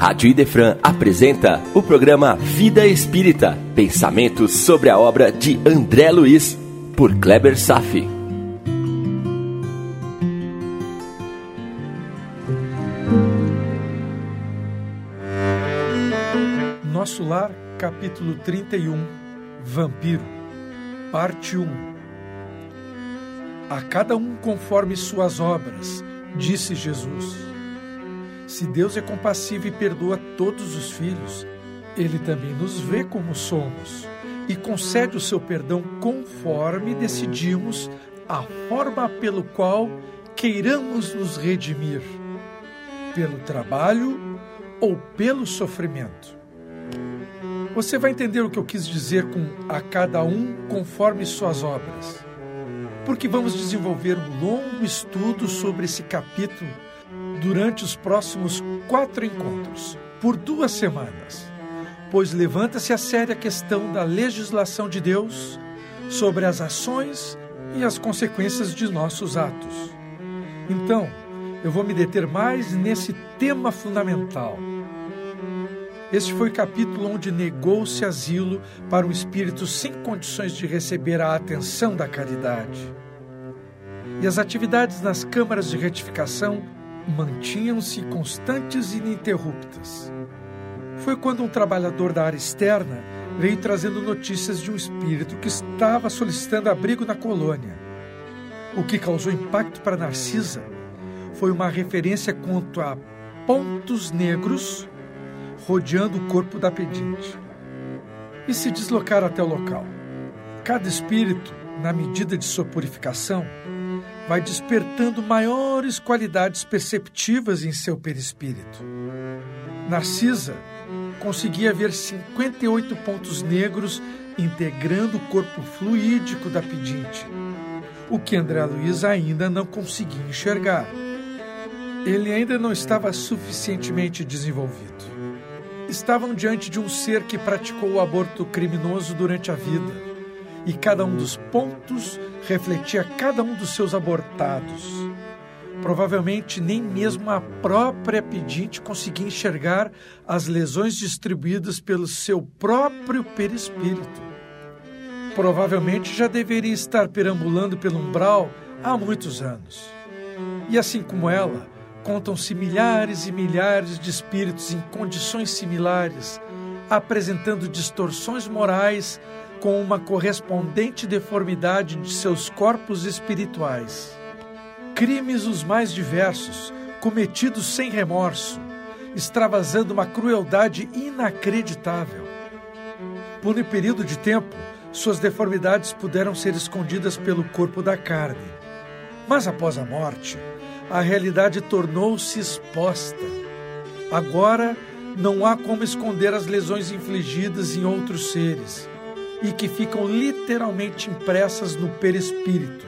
Rádio Idefran apresenta o programa Vida Espírita, pensamentos sobre a obra de André Luiz, por Kleber Safi. Nosso Lar, capítulo 31, Vampiro, parte 1. A cada um conforme suas obras, disse Jesus. Se Deus é compassivo e perdoa todos os filhos, ele também nos vê como somos e concede o seu perdão conforme decidimos a forma pelo qual queiramos nos redimir, pelo trabalho ou pelo sofrimento. Você vai entender o que eu quis dizer com a cada um conforme suas obras. Porque vamos desenvolver um longo estudo sobre esse capítulo durante os próximos quatro encontros, por duas semanas, pois levanta-se a séria questão da legislação de Deus sobre as ações e as consequências de nossos atos. Então, eu vou me deter mais nesse tema fundamental. Este foi o capítulo onde negou-se asilo para um espírito sem condições de receber a atenção da caridade. E as atividades nas câmaras de retificação mantinham-se constantes e ininterruptas. Foi quando um trabalhador da área externa veio trazendo notícias de um espírito que estava solicitando abrigo na colônia. O que causou impacto para Narcisa foi uma referência quanto a pontos negros rodeando o corpo da pedinte. E se deslocar até o local. Cada espírito, na medida de sua purificação, vai despertando maiores qualidades perceptivas em seu perispírito. Narcisa conseguia ver 58 pontos negros integrando o corpo fluídico da pedinte, o que André Luiz ainda não conseguia enxergar. Ele ainda não estava suficientemente desenvolvido. Estavam diante de um ser que praticou o aborto criminoso durante a vida e cada um dos pontos refletia cada um dos seus abortados. Provavelmente nem mesmo a própria pedinte conseguia enxergar as lesões distribuídas pelo seu próprio perispírito. Provavelmente já deveria estar perambulando pelo umbral há muitos anos. E assim como ela, contam-se milhares e milhares de espíritos em condições similares, apresentando distorções morais com uma correspondente deformidade de seus corpos espirituais. Crimes os mais diversos, cometidos sem remorso, extravasando uma crueldade inacreditável. Por um período de tempo, suas deformidades puderam ser escondidas pelo corpo da carne. Mas após a morte, a realidade tornou-se exposta. Agora, não há como esconder as lesões infligidas em outros seres e que ficam literalmente impressas no perispírito,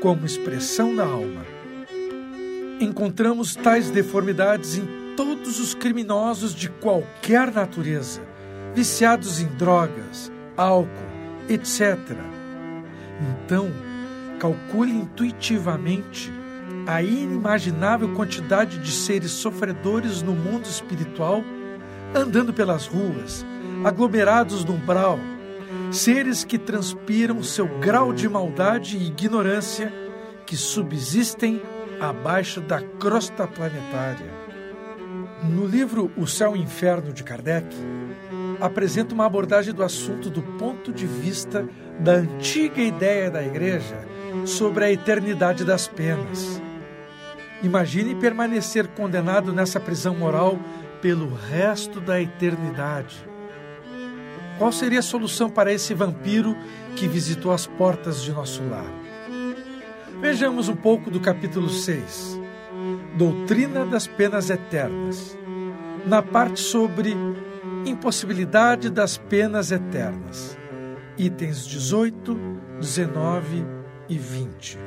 como expressão da alma. Encontramos tais deformidades em todos os criminosos de qualquer natureza, viciados em drogas, álcool, etc. Então, calcule intuitivamente a inimaginável quantidade de seres sofredores no mundo espiritual andando pelas ruas, aglomerados no umbral, seres que transpiram seu grau de maldade e ignorância que subsistem abaixo da crosta planetária. No livro O Céu e o Inferno de Kardec, apresenta uma abordagem do assunto do ponto de vista da antiga ideia da Igreja sobre a eternidade das penas. Imagine permanecer condenado nessa prisão moral pelo resto da eternidade qual seria a solução para esse vampiro que visitou as portas de nosso lar? Vejamos um pouco do capítulo 6, Doutrina das Penas Eternas, na parte sobre impossibilidade das penas eternas, itens 18, 19 e 20.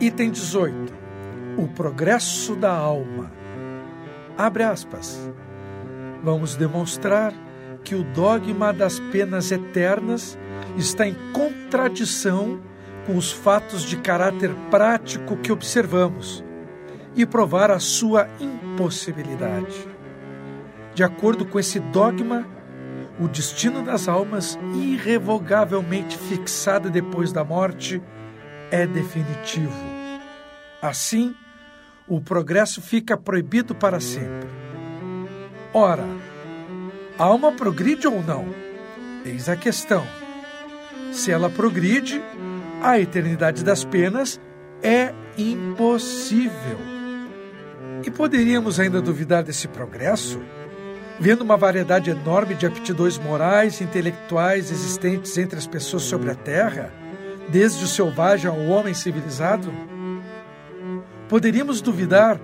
Item 18. O progresso da alma. Abre aspas. Vamos demonstrar que o dogma das penas eternas está em contradição com os fatos de caráter prático que observamos e provar a sua impossibilidade. De acordo com esse dogma, o destino das almas, irrevogavelmente fixado depois da morte, é definitivo. Assim, o progresso fica proibido para sempre. Ora, a alma progride ou não? Eis a questão. Se ela progride, a eternidade das penas é impossível. E poderíamos ainda duvidar desse progresso? Vendo uma variedade enorme de aptidões morais e intelectuais existentes entre as pessoas sobre a Terra, desde o selvagem ao homem civilizado? Poderíamos duvidar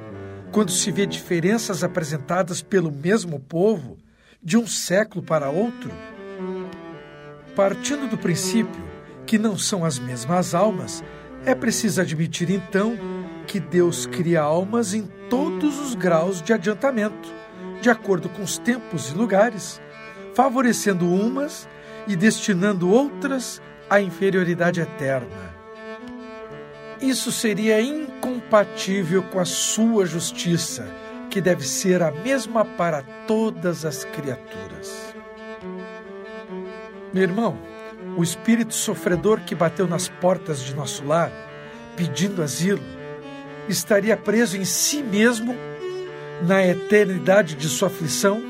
quando se vê diferenças apresentadas pelo mesmo povo de um século para outro? Partindo do princípio que não são as mesmas almas, é preciso admitir então que Deus cria almas em todos os graus de adiantamento, de acordo com os tempos e lugares, favorecendo umas e destinando outras à inferioridade eterna. Isso seria incompatível com a sua justiça, que deve ser a mesma para todas as criaturas. Meu irmão, o espírito sofredor que bateu nas portas de nosso lar, pedindo asilo, estaria preso em si mesmo na eternidade de sua aflição?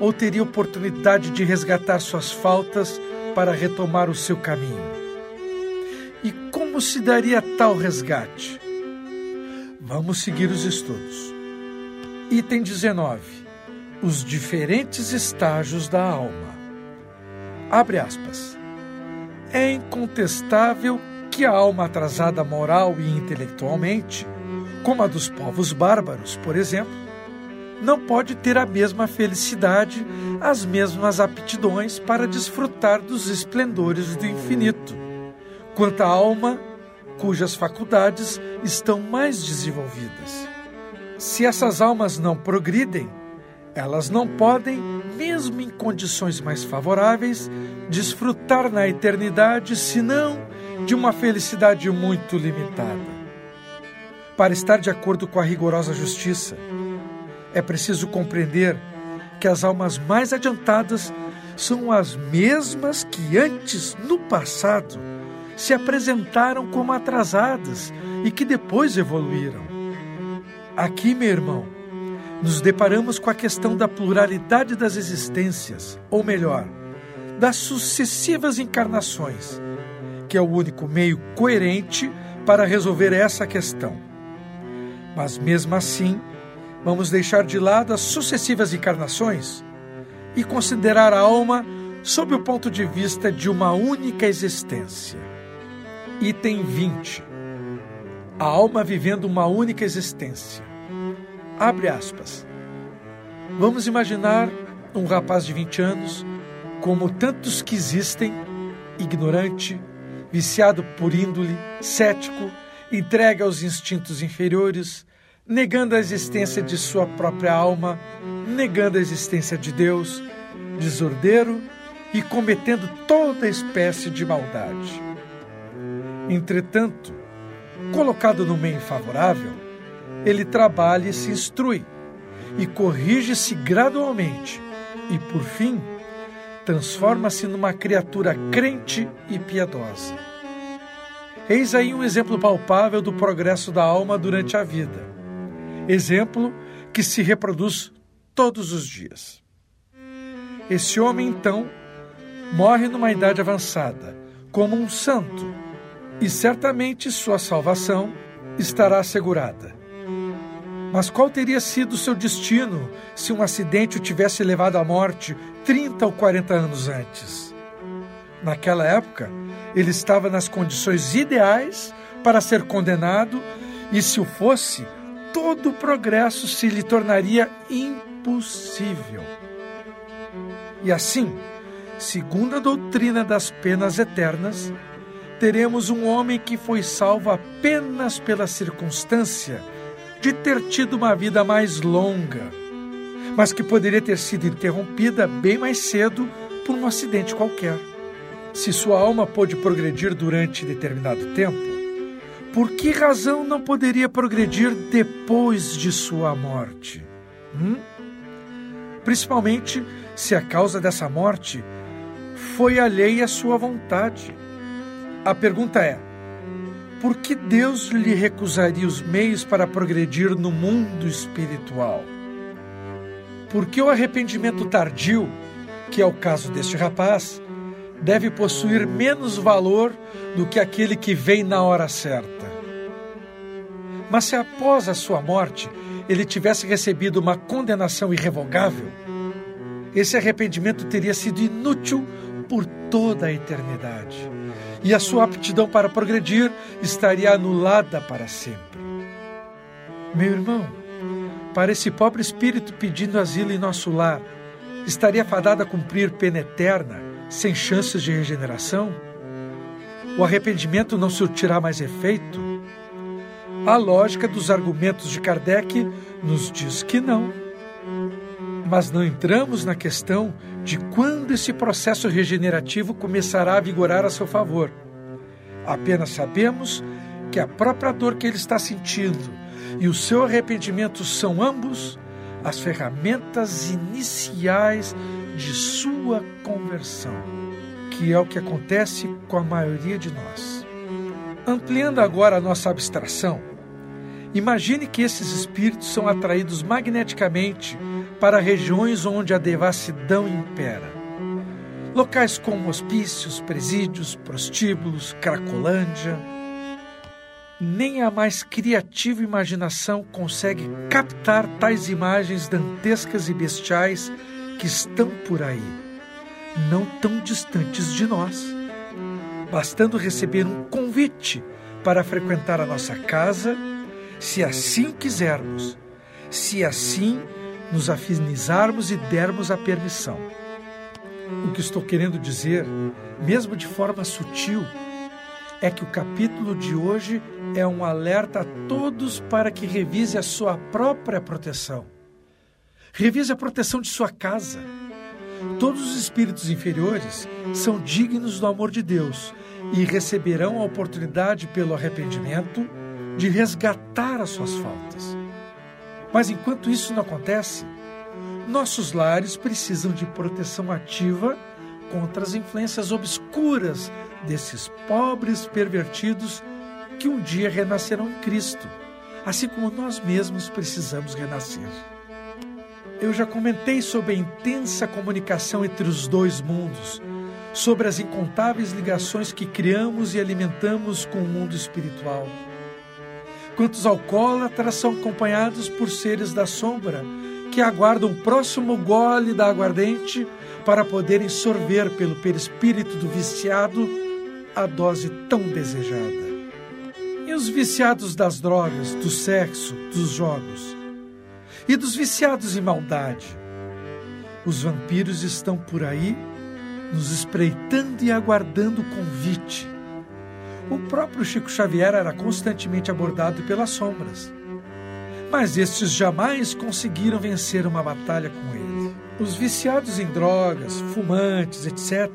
Ou teria oportunidade de resgatar suas faltas para retomar o seu caminho? E como se daria tal resgate? Vamos seguir os estudos. Item 19. Os diferentes estágios da alma. Abre aspas. É incontestável que a alma atrasada moral e intelectualmente, como a dos povos bárbaros, por exemplo, não pode ter a mesma felicidade, as mesmas aptidões para desfrutar dos esplendores do infinito, quanto a alma cujas faculdades estão mais desenvolvidas. Se essas almas não progridem, elas não podem, mesmo em condições mais favoráveis, desfrutar na eternidade senão de uma felicidade muito limitada. Para estar de acordo com a rigorosa justiça, é preciso compreender que as almas mais adiantadas são as mesmas que antes, no passado, se apresentaram como atrasadas e que depois evoluíram. Aqui, meu irmão, nos deparamos com a questão da pluralidade das existências, ou melhor, das sucessivas encarnações, que é o único meio coerente para resolver essa questão. Mas mesmo assim, vamos deixar de lado as sucessivas encarnações e considerar a alma sob o ponto de vista de uma única existência. Item 20. A alma vivendo uma única existência. Abre aspas. Vamos imaginar um rapaz de 20 anos, como tantos que existem, ignorante, viciado por índole, cético, entregue aos instintos inferiores, negando a existência de sua própria alma, negando a existência de Deus, desordeiro e cometendo toda espécie de maldade. Entretanto, colocado no meio favorável, ele trabalha e se instrui, e corrige-se gradualmente, e por fim, transforma-se numa criatura crente e piedosa. Eis aí um exemplo palpável do progresso da alma durante a vida. Exemplo que se reproduz todos os dias. Esse homem, então, morre numa idade avançada, como um santo, e certamente sua salvação estará assegurada. Mas qual teria sido seu destino se um acidente o tivesse levado à morte 30 ou 40 anos antes? Naquela época, ele estava nas condições ideais para ser condenado, e se o fosse, todo o progresso se lhe tornaria impossível. E assim, segundo a doutrina das penas eternas, teremos um homem que foi salvo apenas pela circunstância de ter tido uma vida mais longa, mas que poderia ter sido interrompida bem mais cedo por um acidente qualquer. Se sua alma pôde progredir durante determinado tempo, por que razão não poderia progredir depois de sua morte? Hum? principalmente se a causa dessa morte foi alheia à sua vontade. A pergunta é: por que Deus lhe recusaria os meios para progredir no mundo espiritual? Porque o arrependimento tardio, que é o caso deste rapaz, deve possuir menos valor do que aquele que vem na hora certa. Mas se após a sua morte ele tivesse recebido uma condenação irrevogável, esse arrependimento teria sido inútil por toda a eternidade. E a sua aptidão para progredir estaria anulada para sempre. Meu irmão, para esse pobre espírito pedindo asilo em nosso lar, estaria fadado a cumprir pena eterna, sem chances de regeneração? O arrependimento não surtirá mais efeito? A lógica dos argumentos de Kardec nos diz que não. Mas não entramos na questão de quando esse processo regenerativo começará a vigorar a seu favor. Apenas sabemos que a própria dor que ele está sentindo e o seu arrependimento são ambos as ferramentas iniciais de sua conversão, que é o que acontece com a maioria de nós. Ampliando agora a nossa abstração, imagine que esses espíritos são atraídos magneticamente para regiões onde a devassidão impera. Locais como hospícios, presídios, prostíbulos, Cracolândia. Nem a mais criativa imaginação consegue captar tais imagens dantescas e bestiais que estão por aí, não tão distantes de nós. Bastando receber um convite para frequentar a nossa casa, se assim quisermos, se assim nos afinizarmos e dermos a permissão. O que estou querendo dizer, mesmo de forma sutil, é que o capítulo de hoje é um alerta a todos para que revise a sua própria proteção. Revise a proteção de sua casa. Todos os espíritos inferiores são dignos do amor de Deus e receberão a oportunidade, pelo arrependimento, de resgatar as suas faltas. Mas enquanto isso não acontece, nossos lares precisam de proteção ativa contra as influências obscuras desses pobres pervertidos que um dia renascerão em Cristo, assim como nós mesmos precisamos renascer. Eu já comentei sobre a intensa comunicação entre os dois mundos, sobre as incontáveis ligações que criamos e alimentamos com o mundo espiritual Quantos alcoólatras são acompanhados por seres da sombra que aguardam o próximo gole da aguardente para poderem sorver pelo perispírito do viciado a dose tão desejada. E os viciados das drogas, do sexo, dos jogos? E dos viciados em maldade? Os vampiros estão por aí, nos espreitando e aguardando o convite o próprio Chico Xavier era constantemente abordado pelas sombras. Mas estes jamais conseguiram vencer uma batalha com ele. Os viciados em drogas, fumantes, etc.,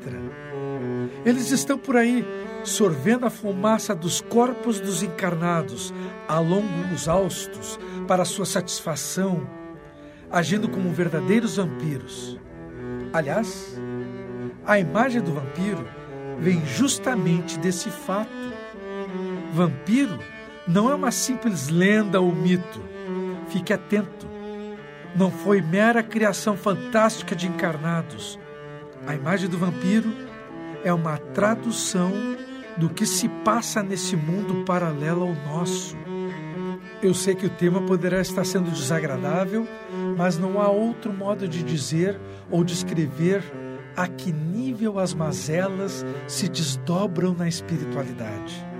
eles estão por aí sorvendo a fumaça dos corpos dos encarnados a longos austos para sua satisfação, agindo como verdadeiros vampiros. Aliás, a imagem do vampiro vem justamente desse fato. Vampiro não é uma simples lenda ou mito. Fique atento. Não foi mera criação fantástica de encarnados. A imagem do vampiro é uma tradução do que se passa nesse mundo paralelo ao nosso. Eu sei que o tema poderá estar sendo desagradável, mas não há outro modo de dizer ou descrever a que nível as mazelas se desdobram na espiritualidade.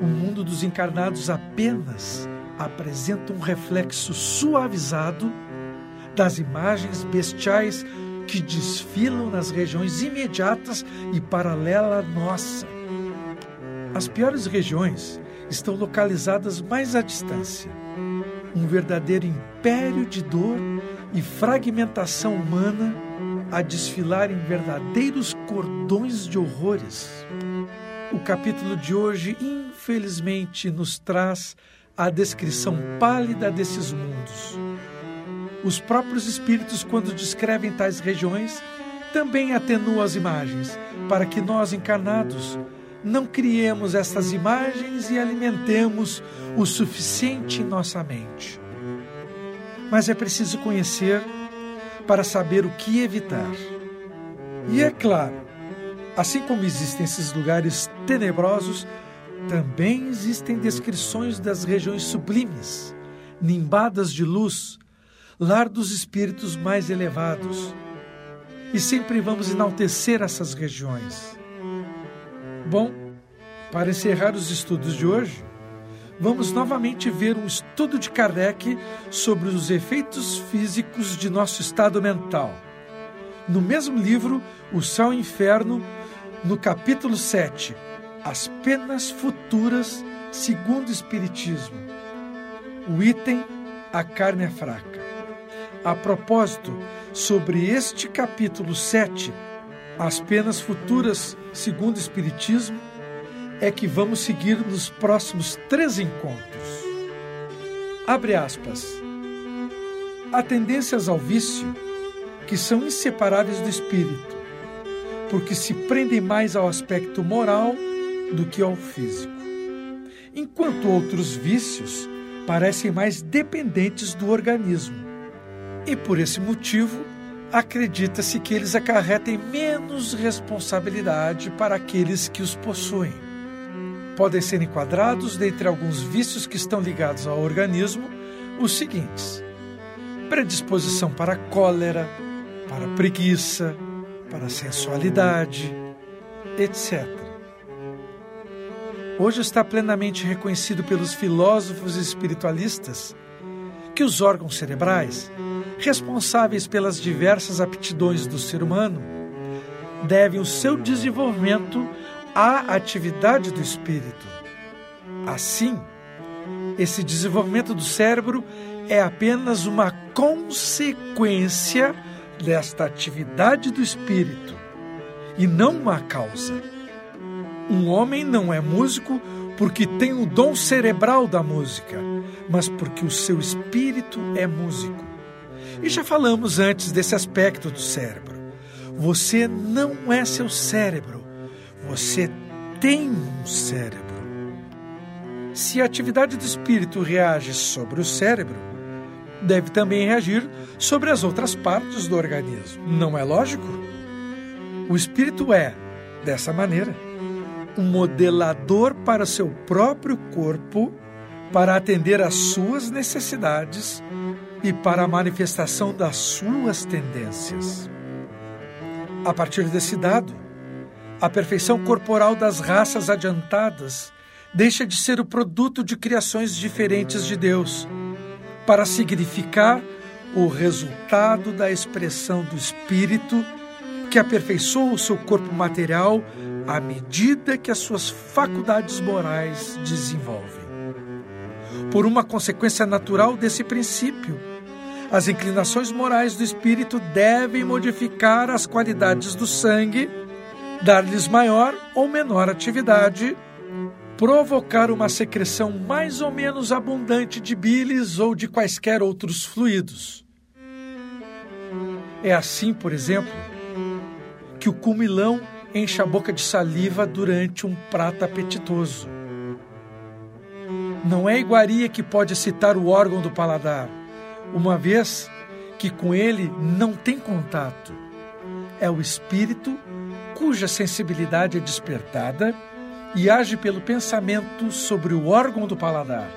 O mundo dos encarnados apenas apresenta um reflexo suavizado das imagens bestiais que desfilam nas regiões imediatas e paralelas à nossa. As piores regiões estão localizadas mais à distância. Um verdadeiro império de dor e fragmentação humana a desfilar em verdadeiros cordões de horrores. O capítulo de hoje, infelizmente, nos traz a descrição pálida desses mundos. Os próprios espíritos, quando descrevem tais regiões, também atenuam as imagens, para que nós encarnados não criemos estas imagens e alimentemos o suficiente em nossa mente. Mas é preciso conhecer para saber o que evitar. E é claro, assim como existem esses lugares tenebrosos, também existem descrições das regiões sublimes, nimbadas de luz, lar dos espíritos mais elevados. E sempre vamos enaltecer essas regiões. Bom, para encerrar os estudos de hoje, vamos novamente ver um estudo de Kardec sobre os efeitos físicos de nosso estado mental. No mesmo livro, O Céu e o Inferno, no capítulo 7, As Penas Futuras segundo o Espiritismo. O item A Carne é Fraca. A propósito, sobre este capítulo 7, As Penas Futuras segundo o Espiritismo, é que vamos seguir nos próximos três encontros. Abre aspas. Há tendências ao vício que são inseparáveis do espírito, porque se prendem mais ao aspecto moral do que ao físico. Enquanto outros vícios parecem mais dependentes do organismo. E por esse motivo, acredita-se que eles acarretem menos responsabilidade para aqueles que os possuem. Podem ser enquadrados, dentre alguns vícios que estão ligados ao organismo, os seguintes: predisposição para cólera, para preguiça, para sensualidade, etc. Hoje está plenamente reconhecido pelos filósofos espiritualistas que os órgãos cerebrais responsáveis pelas diversas aptidões do ser humano, devem o seu desenvolvimento à atividade do espírito. Assim, esse desenvolvimento do cérebro é apenas uma consequência desta atividade do espírito e não uma causa. Um homem não é músico porque tem o dom cerebral da música, mas porque o seu espírito é músico. E já falamos antes desse aspecto do cérebro. Você não é seu cérebro, você tem um cérebro. Se a atividade do espírito reage sobre o cérebro, deve também reagir sobre as outras partes do organismo. Não é lógico? O espírito é, dessa maneira, um modelador para seu próprio corpo para atender às suas necessidades e para a manifestação das suas tendências. A partir desse dado, a perfeição corporal das raças adiantadas deixa de ser o produto de criações diferentes de Deus, para significar o resultado da expressão do espírito que aperfeiçoa o seu corpo material à medida que as suas faculdades morais desenvolvem. Por uma consequência natural desse princípio, as inclinações morais do espírito devem modificar as qualidades do sangue, dar-lhes maior ou menor atividade, provocar uma secreção mais ou menos abundante de bilis ou de quaisquer outros fluidos. É assim, por exemplo, que o cumilão enche a boca de saliva durante um prato apetitoso. Não é iguaria que pode citar o órgão do paladar uma vez que com ele não tem contato. É o espírito cuja sensibilidade é despertada e age pelo pensamento sobre o órgão do paladar,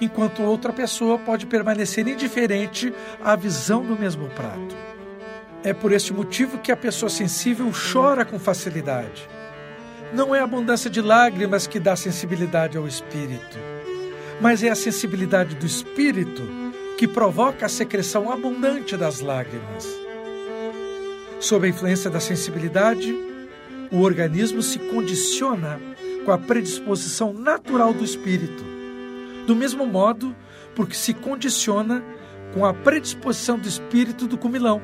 enquanto outra pessoa pode permanecer indiferente à visão do mesmo prato. É por este motivo que a pessoa sensível chora com facilidade. Não é a abundância de lágrimas que dá sensibilidade ao espírito, mas é a sensibilidade do espírito que provoca a secreção abundante das lágrimas. Sob a influência da sensibilidade, o organismo se condiciona com a predisposição natural do espírito. Do mesmo modo, porque se condiciona com a predisposição do espírito do cumilão.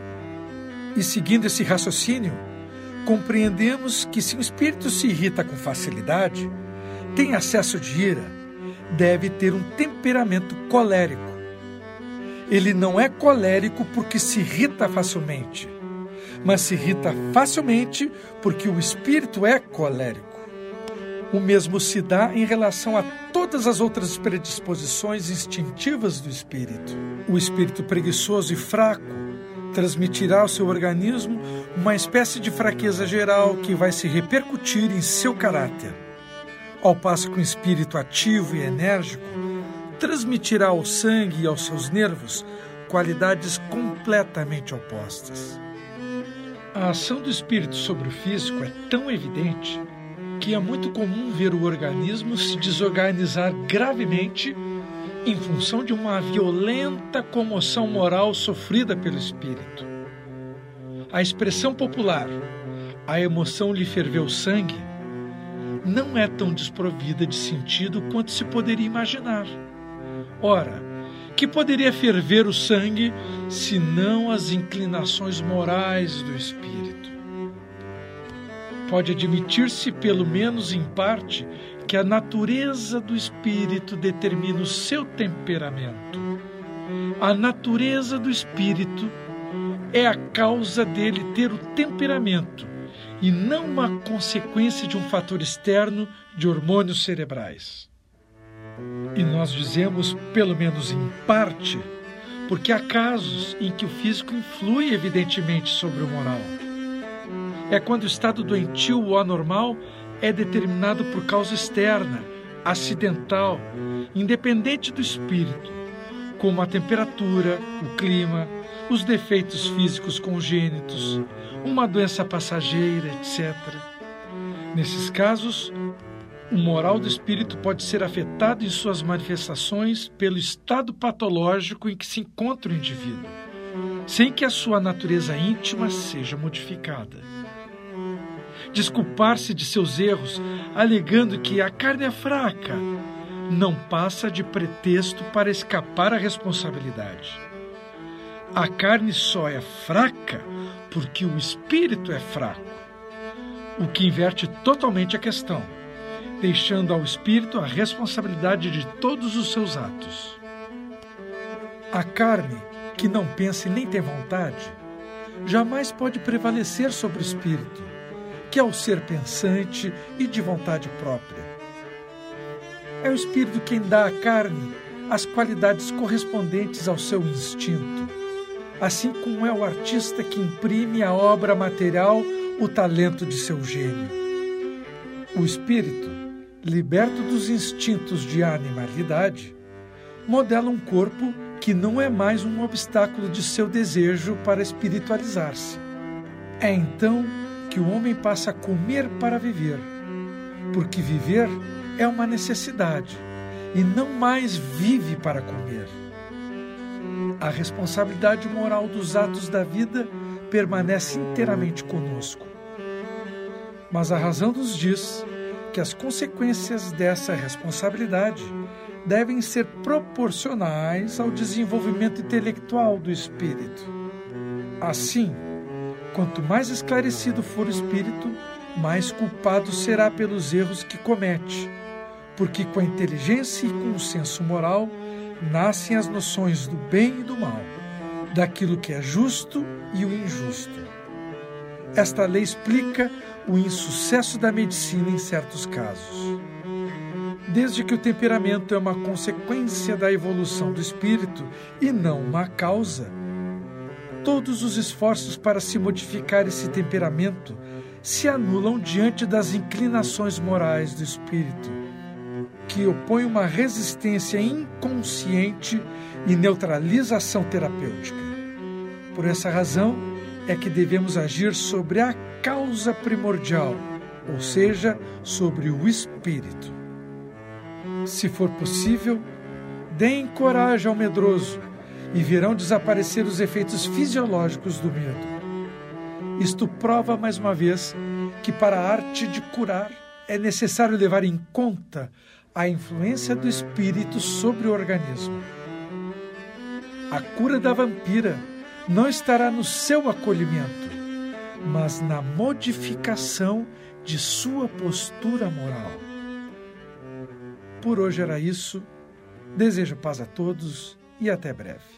E seguindo esse raciocínio, compreendemos que se o espírito se irrita com facilidade, tem acesso de ira, deve ter um temperamento colérico Ele não é colérico porque se irrita facilmente, mas se irrita facilmente porque o espírito é colérico. O mesmo se dá em relação a todas as outras predisposições instintivas do espírito. O espírito preguiçoso e fraco transmitirá ao seu organismo uma espécie de fraqueza geral que vai se repercutir em seu caráter. Ao passo que o espírito ativo e enérgico transmitirá ao sangue e aos seus nervos qualidades completamente opostas. A ação do espírito sobre o físico é tão evidente que é muito comum ver o organismo se desorganizar gravemente em função de uma violenta comoção moral sofrida pelo espírito. A expressão popular, a emoção lhe ferveu o sangue, não é tão desprovida de sentido quanto se poderia imaginar. Ora, que poderia ferver o sangue senão as inclinações morais do espírito? Pode admitir-se, pelo menos em parte, que a natureza do espírito determina o seu temperamento. A natureza do espírito é a causa dele ter o temperamento e não uma consequência de um fator externo de hormônios cerebrais. E nós dizemos, pelo menos em parte, porque há casos em que o físico influi evidentemente sobre o moral. É quando o estado doentio ou anormal é determinado por causa externa, acidental, independente do espírito, como a temperatura, o clima, os defeitos físicos congênitos, uma doença passageira, etc. Nesses casos, o moral do espírito pode ser afetado em suas manifestações pelo estado patológico em que se encontra o indivíduo, sem que a sua natureza íntima seja modificada desculpar-se de seus erros, alegando que a carne é fraca, não passa de pretexto para escapar à responsabilidade. A carne só é fraca porque o espírito é fraco, o que inverte totalmente a questão, deixando ao espírito a responsabilidade de todos os seus atos. A carne, que não pensa e nem tem vontade, jamais pode prevalecer sobre o espírito que é o ser pensante e de vontade própria. É o espírito quem dá à carne as qualidades correspondentes ao seu instinto, assim como é o artista que imprime à obra material o talento de seu gênio. O espírito, liberto dos instintos de animalidade, modela um corpo que não é mais um obstáculo de seu desejo para espiritualizar-se. É então que o homem passa a comer para viver, porque viver é uma necessidade e não mais vive para comer. A responsabilidade moral dos atos da vida permanece inteiramente conosco. Mas a razão nos diz que as consequências dessa responsabilidade devem ser proporcionais ao desenvolvimento intelectual do espírito. Assim, Quanto mais esclarecido for o espírito, mais culpado será pelos erros que comete, porque com a inteligência e com o senso moral nascem as noções do bem e do mal, daquilo que é justo e o injusto. Esta lei explica o insucesso da medicina em certos casos. Desde que o temperamento é uma consequência da evolução do espírito e não uma causa, todos os esforços para se modificar esse temperamento se anulam diante das inclinações morais do espírito, que opõe uma resistência inconsciente e neutralização terapêutica. Por essa razão é que devemos agir sobre a causa primordial, ou seja, sobre o espírito. Se for possível, deem coragem ao medroso e virão desaparecer os efeitos fisiológicos do medo. Isto prova mais uma vez que para a arte de curar é necessário levar em conta a influência do espírito sobre o organismo. A cura da vampira não estará no seu acolhimento, mas na modificação de sua postura moral. Por hoje era isso. Desejo paz a todos e até breve.